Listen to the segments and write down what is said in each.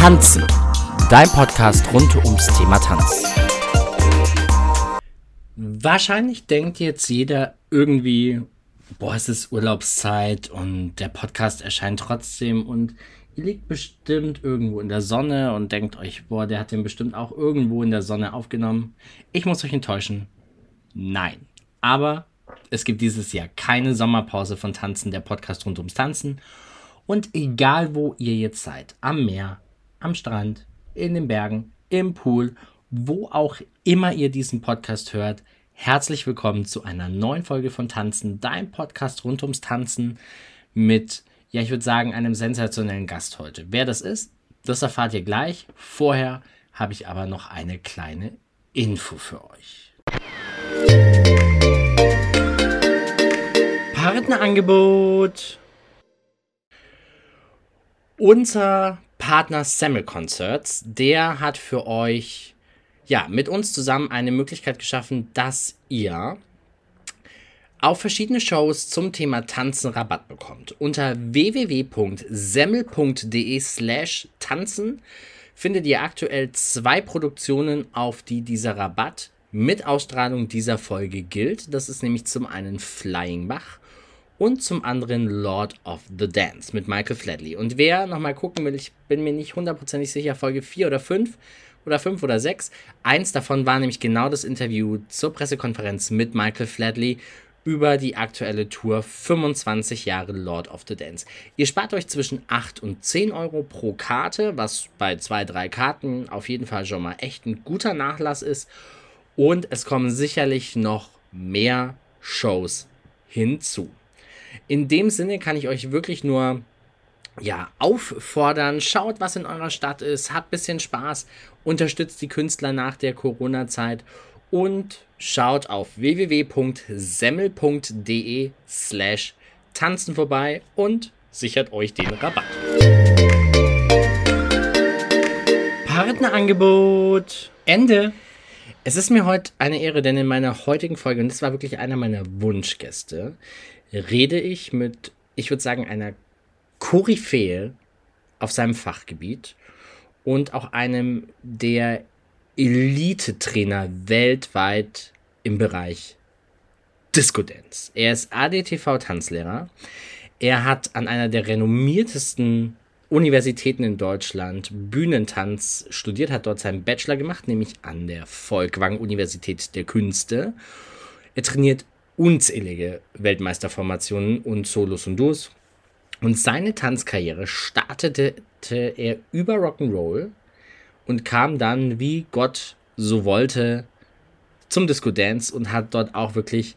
Tanzen, dein Podcast rund ums Thema Tanz. Wahrscheinlich denkt jetzt jeder irgendwie, boah, es ist Urlaubszeit und der Podcast erscheint trotzdem und ihr liegt bestimmt irgendwo in der Sonne und denkt euch, boah, der hat den bestimmt auch irgendwo in der Sonne aufgenommen. Ich muss euch enttäuschen. Nein. Aber es gibt dieses Jahr keine Sommerpause von Tanzen, der Podcast rund ums Tanzen. Und egal wo ihr jetzt seid, am Meer, am Strand, in den Bergen, im Pool, wo auch immer ihr diesen Podcast hört, herzlich willkommen zu einer neuen Folge von Tanzen, dein Podcast rund ums Tanzen mit, ja, ich würde sagen, einem sensationellen Gast heute. Wer das ist, das erfahrt ihr gleich. Vorher habe ich aber noch eine kleine Info für euch. Partnerangebot. Unser Partner Semmel Concerts, der hat für euch ja mit uns zusammen eine Möglichkeit geschaffen, dass ihr auf verschiedene Shows zum Thema Tanzen Rabatt bekommt. Unter www.semmel.de slash tanzen findet ihr aktuell zwei Produktionen, auf die dieser Rabatt mit Ausstrahlung dieser Folge gilt. Das ist nämlich zum einen Flying Bach und zum anderen Lord of the Dance mit Michael Flatley. Und wer nochmal gucken will, ich bin mir nicht hundertprozentig sicher, Folge 4 oder 5 oder 5 oder 6. Eins davon war nämlich genau das Interview zur Pressekonferenz mit Michael Flatley über die aktuelle Tour 25 Jahre Lord of the Dance. Ihr spart euch zwischen 8 und 10 Euro pro Karte, was bei 2, 3 Karten auf jeden Fall schon mal echt ein guter Nachlass ist. Und es kommen sicherlich noch mehr Shows hinzu. In dem Sinne kann ich euch wirklich nur ja, auffordern, schaut, was in eurer Stadt ist, habt ein bisschen Spaß, unterstützt die Künstler nach der Corona-Zeit und schaut auf www.semmel.de slash tanzen vorbei und sichert euch den Rabatt. Partnerangebot. Ende. Es ist mir heute eine Ehre, denn in meiner heutigen Folge, und das war wirklich einer meiner Wunschgäste, rede ich mit, ich würde sagen, einer Koryphäe auf seinem Fachgebiet und auch einem der Elite-Trainer weltweit im Bereich Disco Dance. Er ist ADTV-Tanzlehrer. Er hat an einer der renommiertesten Universitäten in Deutschland Bühnentanz studiert, hat dort seinen Bachelor gemacht, nämlich an der Volkwang Universität der Künste. Er trainiert unzählige Weltmeisterformationen und Solos und Duos. Und seine Tanzkarriere startete er über Rock'n'Roll und kam dann, wie Gott so wollte, zum Disco Dance und hat dort auch wirklich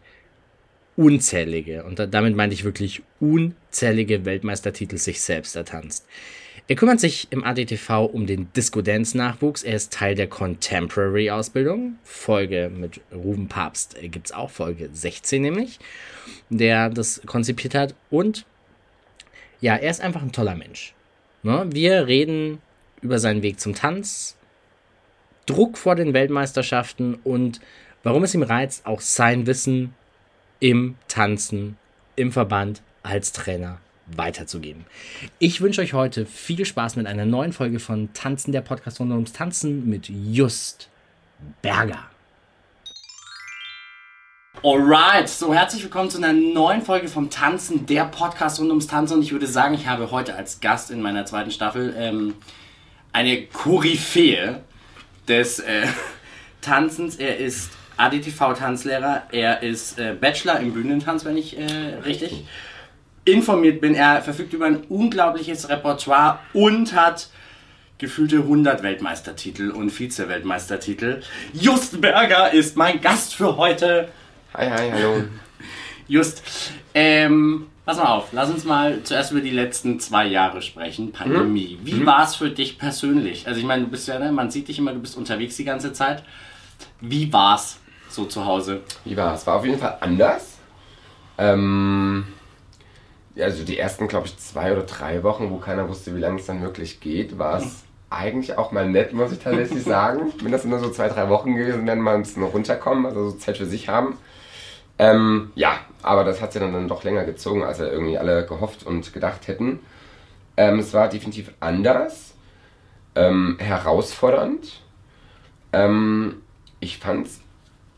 unzählige, und damit meine ich wirklich unzählige Weltmeistertitel sich selbst ertanzt. Er kümmert sich im ADTV um den Disco-Dance-Nachwuchs. Er ist Teil der Contemporary-Ausbildung. Folge mit Ruben Papst äh, gibt es auch, Folge 16 nämlich, der das konzipiert hat. Und ja, er ist einfach ein toller Mensch. Ne? Wir reden über seinen Weg zum Tanz, Druck vor den Weltmeisterschaften und warum es ihm reizt, auch sein Wissen im Tanzen, im Verband als Trainer weiterzugeben. Ich wünsche euch heute viel Spaß mit einer neuen Folge von Tanzen, der Podcast rund ums Tanzen mit Just Berger. Alright, so herzlich willkommen zu einer neuen Folge vom Tanzen, der Podcast rund ums Tanzen. Und ich würde sagen, ich habe heute als Gast in meiner zweiten Staffel ähm, eine Koryphäe des äh, Tanzens. Er ist ADTV-Tanzlehrer, er ist äh, Bachelor im Bühnentanz, wenn ich äh, richtig informiert bin. Er verfügt über ein unglaubliches Repertoire und hat gefühlte 100 Weltmeistertitel und Vize-Weltmeistertitel. Just Berger ist mein Gast für heute. Hi, hi, hallo. Just, ähm, pass mal auf, lass uns mal zuerst über die letzten zwei Jahre sprechen. Pandemie. Mhm. Wie mhm. war es für dich persönlich? Also ich meine, du bist ja, ne, man sieht dich immer, du bist unterwegs die ganze Zeit. Wie war es so zu Hause? Wie war es? War auf jeden Fall anders. Ähm, also die ersten, glaube ich, zwei oder drei Wochen, wo keiner wusste, wie lange es dann wirklich geht, war es eigentlich auch mal nett, muss ich tatsächlich sagen. Wenn das nur so zwei, drei Wochen gewesen wären, mal ein bisschen runterkommen, also so Zeit für sich haben. Ähm, ja, aber das hat sich dann, dann doch länger gezogen, als wir irgendwie alle gehofft und gedacht hätten. Ähm, es war definitiv anders. ähm, herausfordernd. Ähm, ich fand es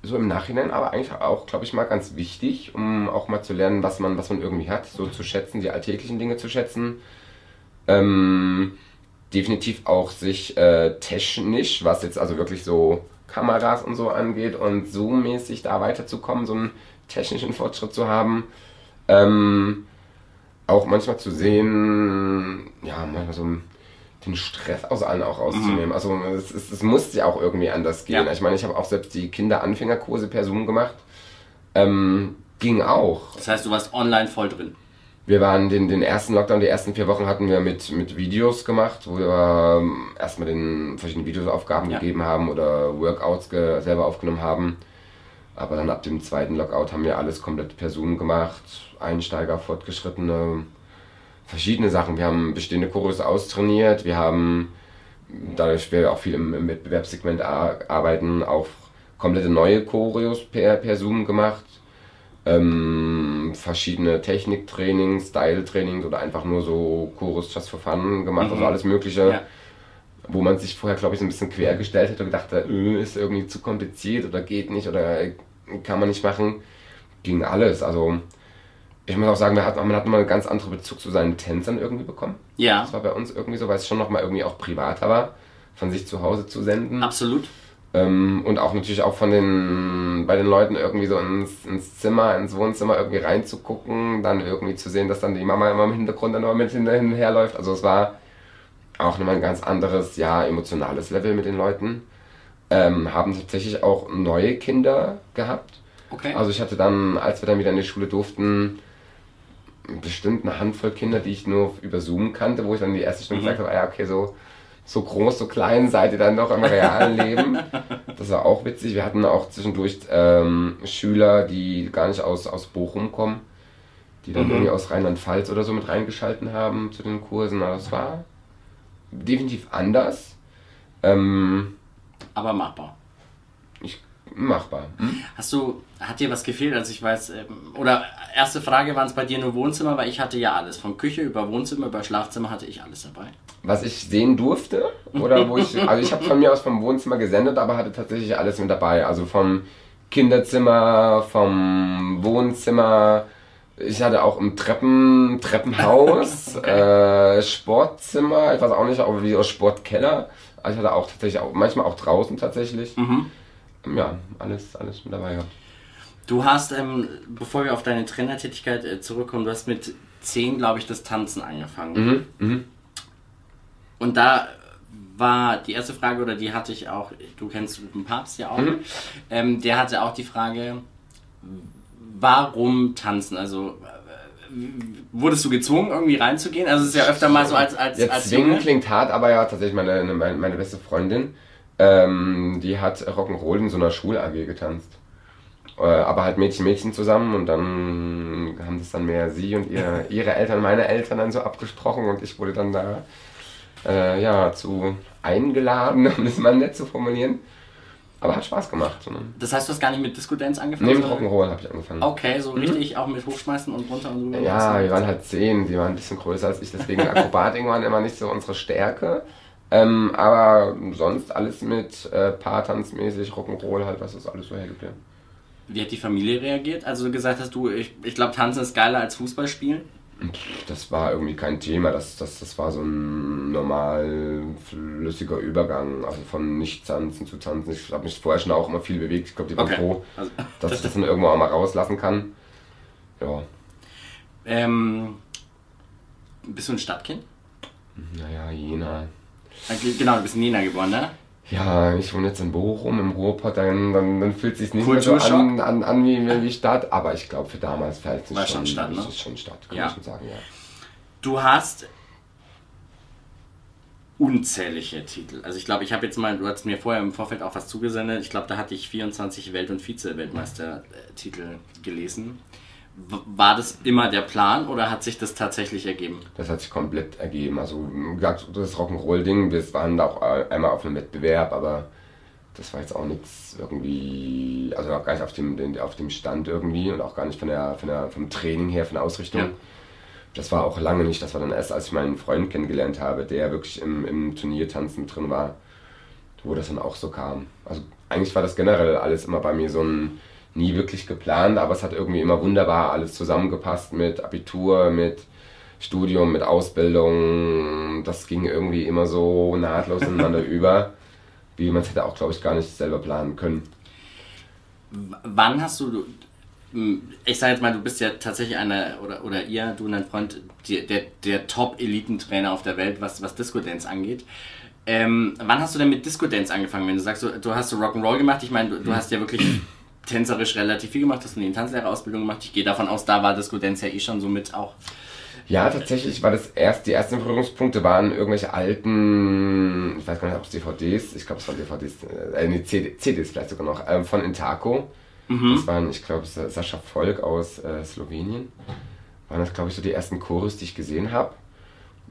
so im Nachhinein aber eigentlich auch, glaube ich, mal ganz wichtig, um auch mal zu lernen, was man, was man irgendwie hat, so zu schätzen, die alltäglichen Dinge zu schätzen. Ähm, definitiv auch sich äh, technisch, was jetzt also wirklich so Kameras und so angeht und Zoom-mäßig da weiterzukommen, so einen technischen Fortschritt zu haben. Ähm, auch manchmal zu sehen, ja, manchmal so den Stress aus allen auch rauszunehmen. Mhm. Also es, es, es muss ja auch irgendwie anders gehen. Ja. Ich meine, ich habe auch selbst die Kinderanfängerkurse per Zoom gemacht. Ähm, ging auch. Das heißt, du warst online voll drin. Wir waren den, den ersten Lockdown, die ersten vier Wochen hatten wir mit, mit Videos gemacht, wo wir ähm, erstmal den verschiedenen Videosaufgaben ja. gegeben haben oder Workouts selber aufgenommen haben. Aber dann ab dem zweiten Lockout haben wir alles komplett per Zoom gemacht. Einsteiger, Fortgeschrittene, verschiedene Sachen. Wir haben bestehende Choreos austrainiert, wir haben, dadurch wir auch viel im, im Wettbewerbssegment arbeiten, auch komplette neue Choreos per, per Zoom gemacht. Ähm, verschiedene Techniktrainings, Style-Trainings oder einfach nur so Chorus just for fun gemacht, also mhm. also alles Mögliche. Ja. Wo man sich vorher, glaube ich, so ein bisschen quergestellt hätte und gedacht, äh, ist irgendwie zu kompliziert oder geht nicht oder kann man nicht machen. Ging alles. Also ich muss auch sagen, man hat, man hat mal einen ganz anderen Bezug zu seinen Tänzern irgendwie bekommen. Ja. Das war bei uns irgendwie so, weil es schon nochmal irgendwie auch privater war, von sich zu Hause zu senden. Absolut. Ähm, und auch natürlich auch von den, bei den Leuten irgendwie so ins, ins Zimmer, ins Wohnzimmer irgendwie reinzugucken, dann irgendwie zu sehen, dass dann die Mama immer im Hintergrund dann immer mit hinterherläuft. Also es war auch nochmal ein ganz anderes, ja, emotionales Level mit den Leuten. Ähm, haben tatsächlich auch neue Kinder gehabt. Okay. Also ich hatte dann, als wir dann wieder in die Schule durften, bestimmt eine Handvoll Kinder, die ich nur über Zoom kannte, wo ich dann die erste Stunde mhm. gesagt habe, ah ja, okay, so, so groß, so klein seid ihr dann doch im realen Leben. Das war auch witzig. Wir hatten auch zwischendurch ähm, Schüler, die gar nicht aus, aus Bochum kommen, die dann mhm. irgendwie aus Rheinland-Pfalz oder so mit reingeschalten haben zu den Kursen. Aber das war definitiv anders. Ähm, Aber machbar machbar. Hm? Hast du, hat dir was gefehlt? Also ich weiß, ähm, oder erste Frage, waren es bei dir nur Wohnzimmer, weil ich hatte ja alles. Von Küche über Wohnzimmer, über Schlafzimmer hatte ich alles dabei. Was ich sehen durfte, oder wo ich, also ich habe von mir aus vom Wohnzimmer gesendet, aber hatte tatsächlich alles mit dabei. Also vom Kinderzimmer, vom Wohnzimmer, ich hatte auch im Treppen, Treppenhaus, okay. äh, Sportzimmer, ich weiß auch nicht, auch wie aus Sportkeller. Also ich hatte auch tatsächlich auch, manchmal auch draußen tatsächlich. Mhm ja, alles, alles mit dabei gehabt. Du hast, ähm, bevor wir auf deine Trainertätigkeit äh, zurückkommen, du hast mit 10, glaube ich, das Tanzen angefangen. Mhm, mh. Und da war die erste Frage, oder die hatte ich auch, du kennst den Papst ja auch, mhm. ähm, der hatte auch die Frage, warum tanzen? Also wurdest du gezwungen, irgendwie reinzugehen? Also es ist ja öfter mal so als als, ja, als zwingen Junge. klingt hart, aber ja, tatsächlich meine, meine, meine beste Freundin ähm, die hat Rock'n'Roll in so einer Schul-AG getanzt. Äh, aber halt Mädchen, Mädchen zusammen und dann haben das dann mehr sie und ihr, ihre Eltern, meine Eltern dann so abgesprochen und ich wurde dann da äh, ja, zu eingeladen, um das mal nett zu formulieren. Aber hat Spaß gemacht. So, ne? Das heißt, du hast gar nicht mit Disco Dance angefangen? Nee, mit Rock'n'Roll habe ich angefangen. Okay, so mhm. richtig auch mit Hochschmeißen und runter und so? Ja, wir waren halt zehn, die waren ein bisschen größer als ich, deswegen Akrobatik waren immer nicht so unsere Stärke. Ähm, aber sonst alles mit äh, Paartanzmäßig, Rock'n'Roll halt, was ist alles so hergeblieben. Wie hat die Familie reagiert? Also du gesagt hast, du, ich, ich glaube, Tanzen ist geiler als Fußball spielen? Das war irgendwie kein Thema, das, das, das war so ein normal flüssiger Übergang, also von Nicht-Tanzen zu Tanzen. Ich habe mich vorher schon auch immer viel bewegt. Ich glaube, die waren okay. froh, also, dass ich das dann irgendwo auch mal rauslassen kann. Ja. Ähm, bist du ein Stadtkind? Naja, Jena. Genau, du bist in Jena geboren, ne? Ja, ich wohne jetzt in Bochum, im Ruhrpott, dann, dann, dann fühlt es sich nicht mehr so an, an, an wie, wie Stadt, aber ich glaube für damals fällt es schon, Stadt, ne? ist schon Stadt, kann ja. ich schon sagen, ja. Du hast unzählige Titel. Also ich glaube, ich habe jetzt mal, du hast mir vorher im Vorfeld auch was zugesendet, ich glaube, da hatte ich 24 Welt- und Vize-Weltmeistertitel gelesen. War das immer der Plan oder hat sich das tatsächlich ergeben? Das hat sich komplett ergeben. Also das Rock'n'Roll-Ding, wir waren da auch einmal auf einem Wettbewerb, aber das war jetzt auch nichts irgendwie, also auch gar nicht auf dem, auf dem Stand irgendwie und auch gar nicht von der, von der, vom Training her, von der Ausrichtung. Ja. das war auch lange nicht, das war dann erst, als ich meinen Freund kennengelernt habe, der wirklich im, im Turniertanzen drin war, wo das dann auch so kam. Also eigentlich war das generell alles immer bei mir so ein nie wirklich geplant, aber es hat irgendwie immer wunderbar alles zusammengepasst mit Abitur, mit Studium, mit Ausbildung. Das ging irgendwie immer so nahtlos ineinander über, wie man es hätte auch, glaube ich, gar nicht selber planen können. W wann hast du, ich sage jetzt mal, du bist ja tatsächlich einer, oder, oder ihr, du und dein Freund, die, der, der Top-Elitentrainer auf der Welt, was, was Disco Dance angeht. Ähm, wann hast du denn mit Disco Dance angefangen? Wenn du sagst, du, du hast so Rock'n'Roll gemacht, ich meine, du, du hast ja wirklich tänzerisch relativ viel gemacht, hast du eine Tanzlehrerausbildung gemacht. Ich gehe davon aus, da war Disco Dance ja eh schon so mit auch. Ja, tatsächlich war das erst, die ersten Berührungspunkte waren irgendwelche alten, ich weiß gar nicht, ob es DVDs, ich glaube es waren DVDs, äh, nee, CD, CDs vielleicht sogar noch, äh, von Intaco. Mhm. Das waren, ich glaube, Sascha Volk aus äh, Slowenien. Waren das, glaube ich, so die ersten Chorus, die ich gesehen habe.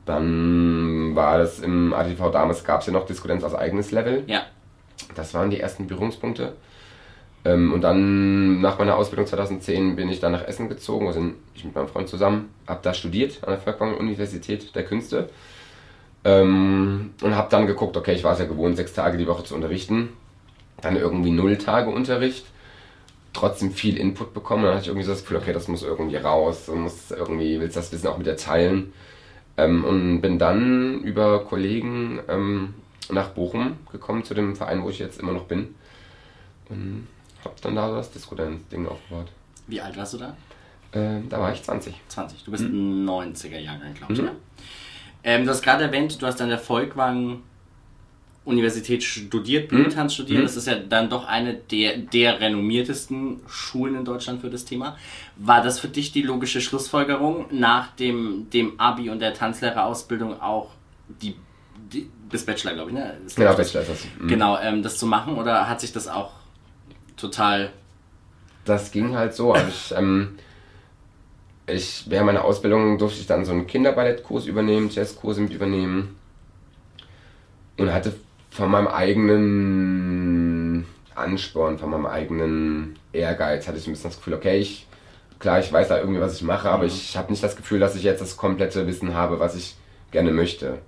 Dann war das im ATV damals, gab es ja noch Disco Dance als eigenes Level. Ja. Das waren die ersten Berührungspunkte. Ähm, und dann nach meiner Ausbildung 2010 bin ich dann nach Essen gezogen, also ich mit meinem Freund zusammen, habe da studiert an der Volkwang Universität der Künste ähm, und habe dann geguckt, okay, ich war es ja gewohnt, sechs Tage die Woche zu unterrichten, dann irgendwie null Tage Unterricht, trotzdem viel Input bekommen, dann hatte ich irgendwie so das Gefühl, okay, das muss irgendwie raus, du musst irgendwie, willst das Wissen auch mit dir teilen ähm, und bin dann über Kollegen ähm, nach Bochum gekommen, zu dem Verein, wo ich jetzt immer noch bin. Und habe dann da das Disco-Dance-Ding aufgebaut. Wie alt warst du da? Äh, da war ich 20. 20. Du bist mhm. ein 90er-Jahrgang, glaube ich, mhm. ja. Ähm, du hast gerade erwähnt, du hast an der Volkwang Universität studiert, Blumentanz mhm. studiert. Mhm. Das ist ja dann doch eine der, der renommiertesten Schulen in Deutschland für das Thema. War das für dich die logische Schlussfolgerung, nach dem, dem Abi und der Tanzlehrerausbildung auch die, die bis Bachelor, glaube ich, ne? Das genau, Bachelor ist das. Mhm. Genau, ähm, das zu machen oder hat sich das auch total. Das ging halt so. Also ich, ähm, ich, während meiner Ausbildung durfte ich dann so einen Kinderballettkurs übernehmen, Jazzkurse mit übernehmen. Und hatte von meinem eigenen Ansporn, von meinem eigenen Ehrgeiz, hatte ich ein bisschen das Gefühl, okay, ich, klar, ich weiß da irgendwie, was ich mache, aber mhm. ich habe nicht das Gefühl, dass ich jetzt das komplette Wissen habe, was ich gerne möchte,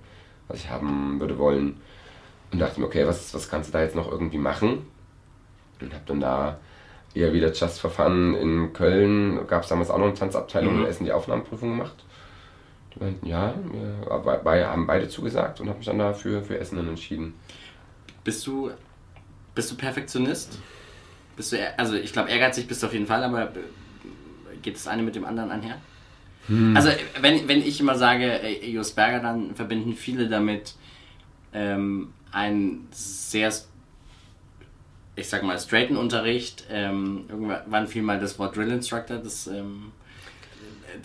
was ich haben würde wollen. Und dachte mir, okay, was, was kannst du da jetzt noch irgendwie machen? Und habe dann da eher wieder Just for Fun in Köln, gab es damals auch noch eine Tanzabteilung mhm. in Essen die Aufnahmeprüfung gemacht. Die meinten, ja, wir haben beide zugesagt und habe mich dann dafür für Essen dann entschieden. Bist du, bist du Perfektionist? Bist du, also ich glaube, ehrgeizig bist du auf jeden Fall, aber geht das eine mit dem anderen einher? Hm. Also wenn, wenn ich immer sage, Jos Berger, dann verbinden viele damit ähm, ein sehr ich sag mal, straighten Unterricht. Ähm, irgendwann fiel mal das Wort Drill Instructor. Das, ähm,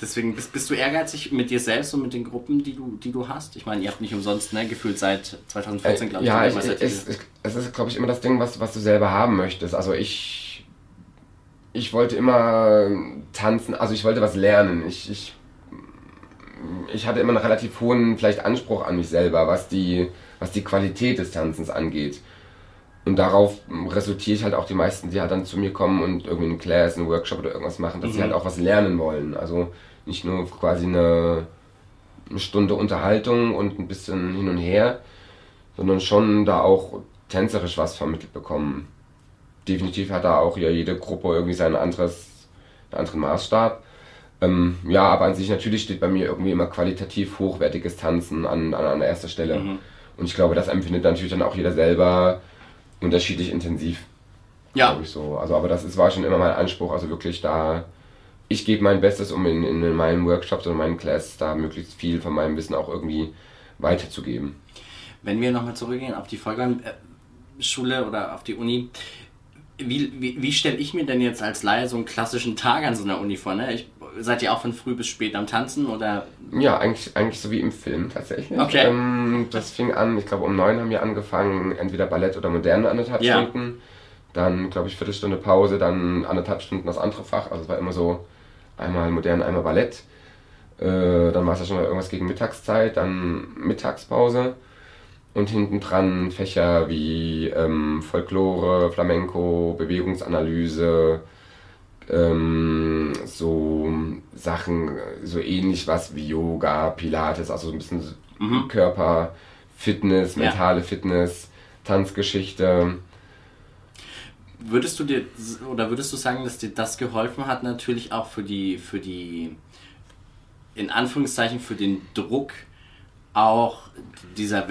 deswegen bist, bist du ehrgeizig mit dir selbst und mit den Gruppen, die du, die du hast? Ich meine, ihr habt nicht umsonst ne, gefühlt seit 2014, glaube ich. Ja, ich, es, es, es ist, glaube ich, immer das Ding, was, was du selber haben möchtest. Also ich, ich wollte immer tanzen, also ich wollte was lernen. Ich, ich, ich hatte immer einen relativ hohen vielleicht Anspruch an mich selber, was die, was die Qualität des Tanzens angeht. Und darauf resultiere ich halt auch die meisten, die halt dann zu mir kommen und irgendwie einen Class, einen Workshop oder irgendwas machen, dass mhm. sie halt auch was lernen wollen. Also nicht nur quasi eine, eine Stunde Unterhaltung und ein bisschen hin und her, sondern schon da auch tänzerisch was vermittelt bekommen. Definitiv hat da auch ja jede Gruppe irgendwie sein anderes, einen anderen Maßstab. Ähm, ja, aber an sich natürlich steht bei mir irgendwie immer qualitativ hochwertiges Tanzen an, an, an erster Stelle. Mhm. Und ich glaube, das empfindet natürlich dann auch jeder selber unterschiedlich intensiv. Ja. Ich so. Also, aber das ist, war schon immer mein Anspruch, also wirklich da. Ich gebe mein Bestes, um in, in meinen Workshops und meinen Classes da möglichst viel von meinem Wissen auch irgendwie weiterzugeben. Wenn wir nochmal zurückgehen auf die Volksschule oder auf die Uni, wie, wie, wie stelle ich mir denn jetzt als Laie so einen klassischen Tag an so einer Uni vor? Ne? Ich, seid ihr auch von früh bis spät am Tanzen oder? Ja, eigentlich, eigentlich so wie im Film tatsächlich. Okay. Ähm, das fing an, ich glaube um neun haben wir angefangen, entweder Ballett oder moderne anderthalb ja. Stunden. Dann, glaube ich, Viertelstunde Pause, dann anderthalb Stunden das andere Fach. Also es war immer so einmal modern, einmal Ballett. Äh, dann war es ja schon mal irgendwas gegen Mittagszeit, dann Mittagspause. Und hinten dran Fächer wie ähm, Folklore, Flamenco, Bewegungsanalyse, ähm, so Sachen, so ähnlich was wie Yoga, Pilates, also so ein bisschen mhm. Körper, Fitness, mentale ja. Fitness, Tanzgeschichte. Würdest du dir oder würdest du sagen, dass dir das geholfen hat, natürlich auch für die, für die, in Anführungszeichen, für den Druck auch dieser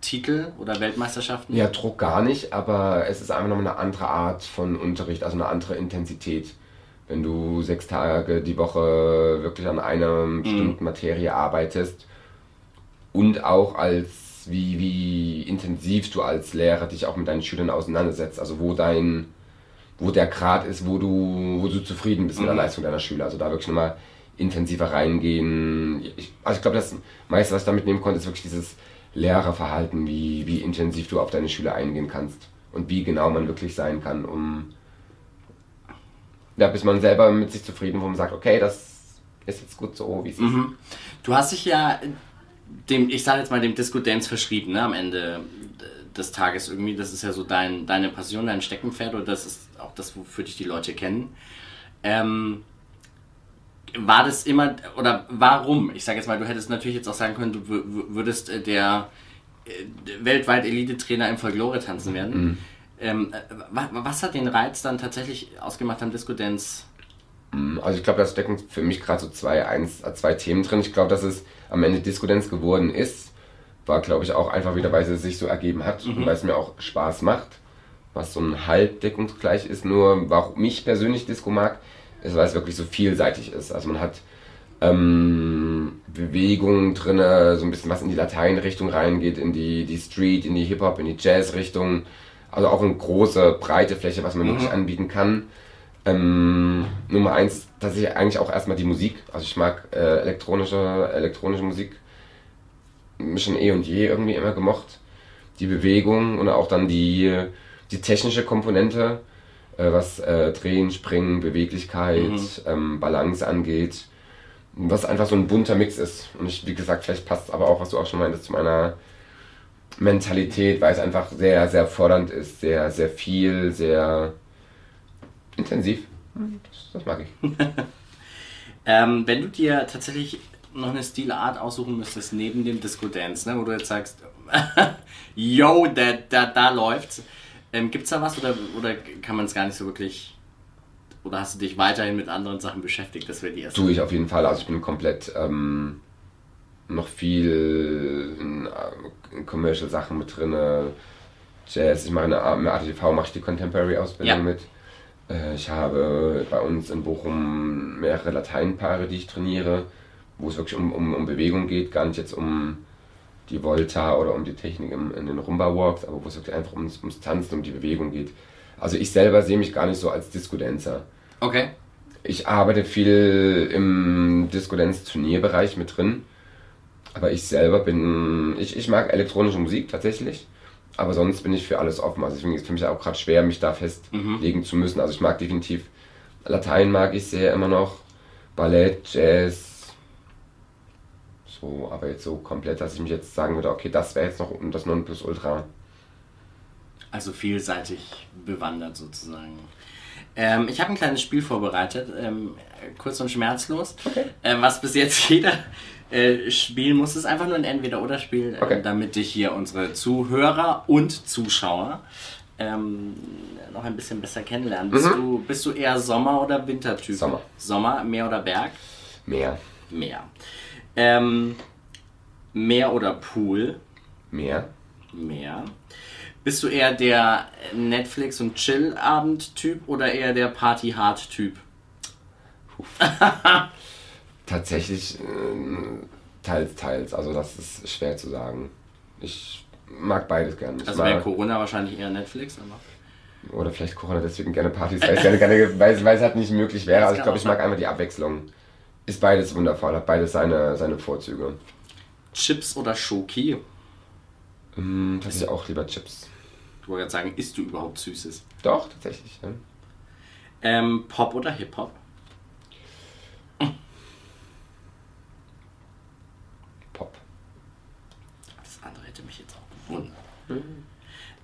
Weltmeistertitel oder Weltmeisterschaften? Ja, Druck gar nicht, aber es ist einfach nochmal eine andere Art von Unterricht, also eine andere Intensität. Wenn du sechs Tage die Woche wirklich an einer mhm. bestimmten Materie arbeitest und auch als wie, wie intensiv du als Lehrer dich auch mit deinen Schülern auseinandersetzt. Also wo dein, wo der Grad ist, wo du, wo du zufrieden bist mhm. mit der. Leistung deiner Schüler. Also da wirklich nochmal intensiver reingehen. Ich, also ich glaube, das meiste, was ich damit nehmen konnte, ist wirklich dieses Lehrerverhalten, wie, wie intensiv du auf deine Schüler eingehen kannst und wie genau man wirklich sein kann, um ja, bis man selber mit sich zufrieden, wo man sagt, okay, das ist jetzt gut so, wie es mhm. ist. Du hast dich ja dem, ich sage jetzt mal, dem Disco Dance verschrieben, ne, am Ende des Tages irgendwie. Das ist ja so dein, deine Passion, dein Steckenpferd oder das ist auch das, wofür dich die Leute kennen. Ähm, war das immer, oder warum? Ich sage jetzt mal, du hättest natürlich jetzt auch sagen können, du würdest äh, der äh, weltweit Elite-Trainer im Folklore tanzen werden. Mhm. Ähm, was hat den Reiz dann tatsächlich ausgemacht am Disco Dance? Mhm, also ich glaube, da stecken für mich gerade so zwei, eins, zwei Themen drin. Ich glaube, dass es am Ende Disco Dance geworden ist, war glaube ich auch einfach wieder, weil es sich so ergeben hat mhm. und weil es mir auch Spaß macht, was so ein halb deckungsgleich ist. Nur warum ich persönlich Disco mag, ist, weil es wirklich so vielseitig ist. Also man hat ähm, Bewegungen drin, so ein bisschen was in die Lateinrichtung reingeht, in die, die Street, in die Hip-Hop, in die Jazz-Richtung. Also auch eine große, breite Fläche, was man mhm. wirklich anbieten kann. Ähm, Nummer eins, tatsächlich eigentlich auch erstmal die Musik. Also ich mag äh, elektronische, elektronische Musik schon eh und je irgendwie immer gemocht. Die Bewegung und auch dann die, die technische Komponente, äh, was äh, Drehen, Springen, Beweglichkeit, mhm. ähm, Balance angeht. Was einfach so ein bunter Mix ist. Und ich, wie gesagt, vielleicht passt aber auch, was du auch schon meintest, zu meiner Mentalität, weil es einfach sehr, sehr fordernd ist, sehr, sehr viel, sehr intensiv. Das, das mag ich. ähm, wenn du dir tatsächlich noch eine Stilart aussuchen müsstest neben dem Disco Dance, ne, wo du jetzt sagst, yo, da, da, da läuft's. Ähm, Gibt es da was oder, oder kann man es gar nicht so wirklich oder hast du dich weiterhin mit anderen Sachen beschäftigt? Das wäre die erste. Tue ich auf jeden Fall. Also ich bin komplett ähm, noch viel in, in Commercial Sachen mit drin. Jazz, ich mache eine, eine ATV, mache ich die Contemporary Ausbildung ja. mit. Äh, ich habe bei uns in Bochum mehrere Lateinpaare, die ich trainiere, wo es wirklich um, um, um Bewegung geht, gar nicht jetzt um die Volta oder um die Technik im, in den Rumba-Walks, aber wo es wirklich einfach ums, ums Tanzen, um die Bewegung geht. Also ich selber sehe mich gar nicht so als Disco-Dancer. Okay. Ich arbeite viel im Disco-Dance-Turnierbereich mit drin, aber ich selber bin, ich, ich mag elektronische Musik tatsächlich. Aber sonst bin ich für alles offen. Also deswegen ist es für mich auch gerade schwer, mich da festlegen mhm. zu müssen. Also ich mag definitiv Latein mag ich sehr immer noch. Ballett, Jazz. So, aber jetzt so komplett, dass ich mich jetzt sagen würde, okay, das wäre jetzt noch das Nonplusultra. Also vielseitig bewandert sozusagen. Ähm, ich habe ein kleines Spiel vorbereitet, ähm, kurz und schmerzlos, okay. ähm, was bis jetzt jeder äh, spielen muss. Es ist einfach nur ein Entweder-Oder-Spiel, äh, okay. damit dich hier unsere Zuhörer und Zuschauer ähm, noch ein bisschen besser kennenlernen. Bist, mhm. du, bist du eher Sommer- oder Wintertyp? Sommer. Sommer, Meer oder Berg? Meer. Meer. Ähm, Meer oder Pool? Meer. Meer. Bist du eher der Netflix- und Chill-Abend-Typ oder eher der Party-Hard-Typ? Tatsächlich äh, teils, teils. Also das ist schwer zu sagen. Ich mag beides gerne. Ich also wäre Corona wahrscheinlich eher Netflix, aber. Oder vielleicht Corona deswegen gerne Partys, weil es, gerne, gerne, weil, weil es halt nicht möglich wäre. Also ich glaube, ich mag einfach die Abwechslung. Ist beides wundervoll, hat beides seine, seine Vorzüge. Chips oder Schoki? Ähm, tatsächlich auch lieber Chips. Ich wollte gerade sagen, isst du überhaupt Süßes? Doch, tatsächlich. Ja. Ähm, Pop oder Hip-Hop? Pop. Das andere hätte mich jetzt auch gewundert. Mhm.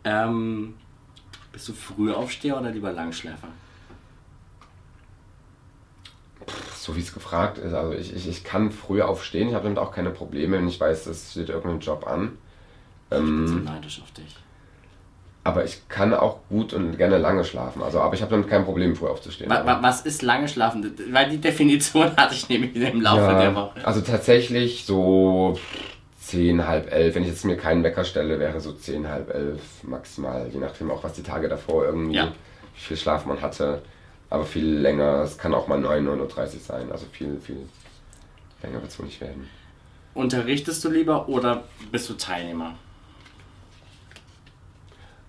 Ähm, bist du Frühaufsteher oder lieber Langschläfer? So wie es gefragt ist. Also ich, ich, ich kann früher aufstehen, ich habe damit auch keine Probleme, wenn ich weiß, es steht irgendein Job an. Ich bin so neidisch auf dich. Aber ich kann auch gut und gerne lange schlafen. Also, aber ich habe damit kein Problem, früh aufzustehen. Wa- wa- Was ist lange schlafen? Weil die Definition hatte ich nämlich im Laufe Ja, der Woche. Also tatsächlich so 10, halb elf. Wenn ich jetzt mir keinen Wecker stelle, wäre so 10, halb elf maximal. Je nachdem auch, was die Tage davor irgendwie, Ja. wie viel Schlaf man hatte. Aber viel länger, es kann auch mal 9, 9.30 Uhr sein. Also viel, viel länger wird es wohl nicht werden. Unterrichtest du lieber oder bist du Teilnehmer?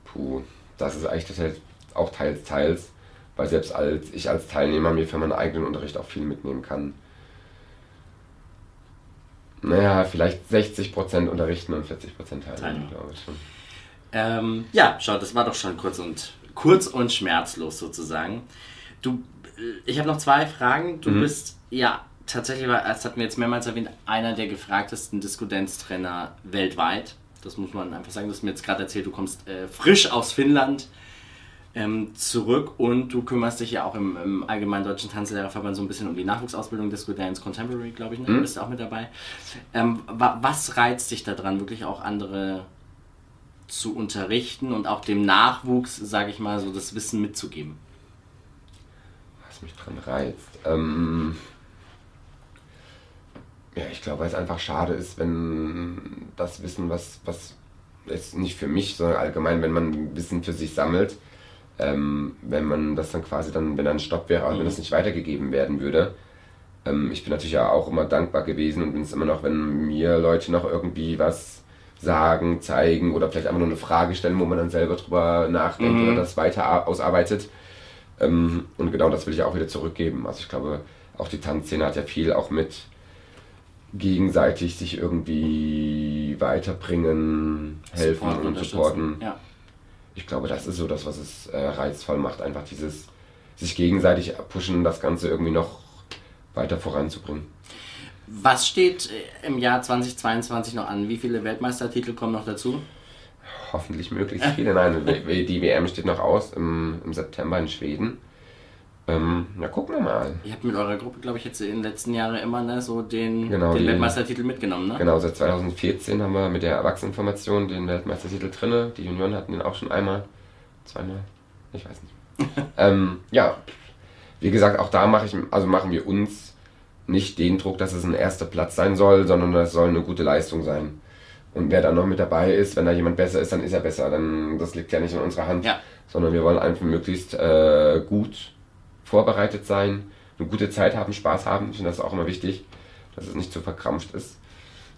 Puh, das ist eigentlich tatsächlich auch teils, teils. Weil selbst als ich als Teilnehmer mir für meinen eigenen Unterricht auch viel mitnehmen kann. Naja, vielleicht 60% unterrichten und 40% teilnehmen, glaube ich schon. Ähm, ja, schau, das war doch schon kurz und kurz und schmerzlos sozusagen. Du, äh, ich habe noch zwei Fragen. Du bist ja tatsächlich, das hatten wir jetzt mehrmals erwähnt, einer der gefragtesten Diskutenztrainer weltweit. Das muss man einfach sagen. Du hast mir jetzt gerade erzählt, du kommst äh, frisch aus Finnland ähm, zurück und du kümmerst dich ja auch im, im Allgemeinen Deutschen Tanzlehrerverband so ein bisschen um die Nachwuchsausbildung Dance Contemporary, glaube ich, ne? Du bist auch mit dabei. Ähm, wa was reizt dich daran, wirklich auch andere zu unterrichten und auch dem Nachwuchs, sage ich mal, so das Wissen mitzugeben? Was mich dran reizt. Ähm, ja, ich glaube, weil es einfach schade ist, wenn das Wissen, was, was jetzt nicht für mich, sondern allgemein, wenn man Wissen für sich sammelt, ähm, wenn man das dann quasi dann, wenn dann Stopp wäre, also wenn das nicht weitergegeben werden würde. Ähm, ich bin natürlich auch immer dankbar gewesen und bin es immer noch, wenn mir Leute noch irgendwie was sagen, zeigen oder vielleicht einfach nur eine Frage stellen, wo man dann selber drüber nachdenkt oder das weiter ausarbeitet. Ähm, und genau das will ich auch wieder zurückgeben. Also ich glaube, auch die Tanzszene hat ja viel auch mit gegenseitig sich irgendwie weiterbringen, helfen Support, und supporten. Ja. Ich glaube, das ist so das, was es äh, reizvoll macht. Einfach dieses sich gegenseitig pushen, das Ganze irgendwie noch weiter voranzubringen. Was steht äh, im Jahr 2022 noch an? Wie viele Weltmeistertitel kommen noch dazu? Hoffentlich möglichst viele. Nein, die WM steht noch aus im, im September in Schweden. Ähm, na, gucken wir mal. Ihr habt mit eurer Gruppe, glaube ich, jetzt in den letzten Jahren immer ne, so den, Genau, den die- Weltmeistertitel mitgenommen, ne? Genau, seit 2014 haben wir mit der Erwachsenenformation den Weltmeistertitel drinne. Die Junioren hatten den auch schon einmal, zweimal, ich weiß nicht. ähm, ja, wie gesagt, auch da mache ich, also machen wir uns nicht den Druck, dass es ein erster Platz sein soll, sondern das soll eine gute Leistung sein. Und wer dann noch mit dabei ist, wenn da jemand besser ist, dann ist er besser. Dann, das liegt ja nicht in unserer Hand, Ja. sondern wir wollen einfach möglichst äh, gut vorbereitet sein, eine gute Zeit haben, Spaß haben. Ich finde das auch immer wichtig, dass es nicht zu verkrampft ist.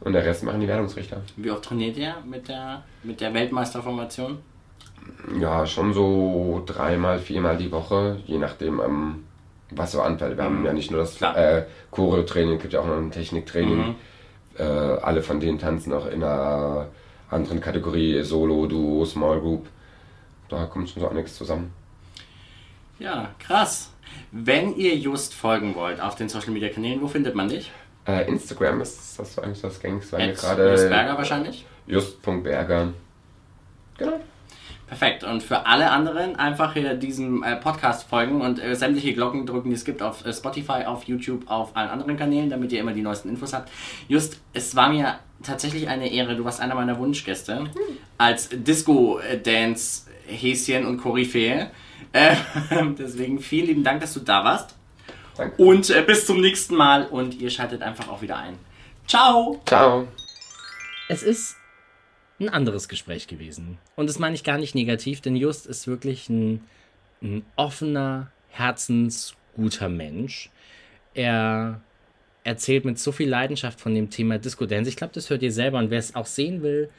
Und der Rest machen die Wertungsrichter. Wie oft trainiert ihr mit der, mit der Weltmeisterformation? Ja, schon so dreimal, viermal die Woche, je nachdem, ähm, was so anfällt. Wir haben ja nicht nur das äh, Choreo-Training, gibt ja auch noch ein Techniktraining. Mhm. Äh, alle von denen tanzen auch in einer anderen Kategorie, Solo, Duo, Small Group. Da kommt schon so einiges zusammen. Ja, krass. Wenn ihr Just folgen wollt auf den Social Media Kanälen, wo findet man dich? Äh, Instagram ist das so eigentlich das gängigste, weil wir gerade Just Berger wahrscheinlich. just.berger. Genau. Perfekt. Und für alle anderen einfach hier diesem äh, Podcast folgen und äh, sämtliche Glocken drücken, die es gibt auf äh, Spotify, auf YouTube, auf allen anderen Kanälen, damit ihr immer die neuesten Infos habt. Just, es war mir tatsächlich eine Ehre. Du warst einer meiner Wunschgäste als Disco-Dance-Häschen und Koryphäe. Äh, deswegen vielen lieben Dank, dass du da warst. Danke. Und äh, bis zum nächsten Mal und ihr schaltet einfach auch wieder ein. Ciao! Ciao. Es ist ein anderes Gespräch gewesen. Und das meine ich gar nicht negativ, denn Just ist wirklich ein, ein offener, herzensguter Mensch. Er erzählt mit so viel Leidenschaft von dem Thema Disco Dance. Ich glaube, das hört ihr selber. Und wer es auch sehen will,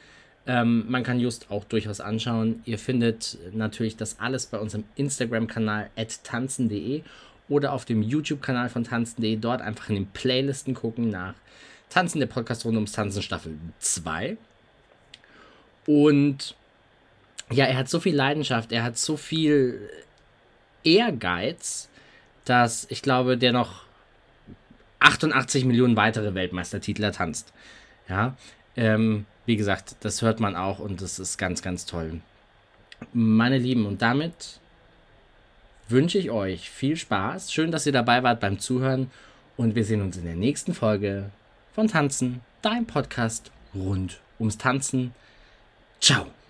ähm, man kann Just auch durchaus anschauen. Ihr findet natürlich das alles bei unserem Instagram-Kanal tanzen.de oder auf dem YouTube-Kanal von tanzen.de. Dort einfach in den Playlisten gucken nach Tanzen, der Podcast rund ums Tanzen Staffel 2. Und ja, er hat so viel Leidenschaft, er hat so viel Ehrgeiz, dass ich glaube, der noch 88 Millionen weitere Weltmeistertitel ertanzt. Ja, ähm, wie gesagt, das hört man auch und das ist ganz, ganz toll. Meine Lieben, und damit wünsche ich euch viel Spaß. Schön, dass ihr dabei wart beim Zuhören Und wir sehen uns in der nächsten Folge von Tanzen, dein Podcast rund ums Tanzen. Ciao.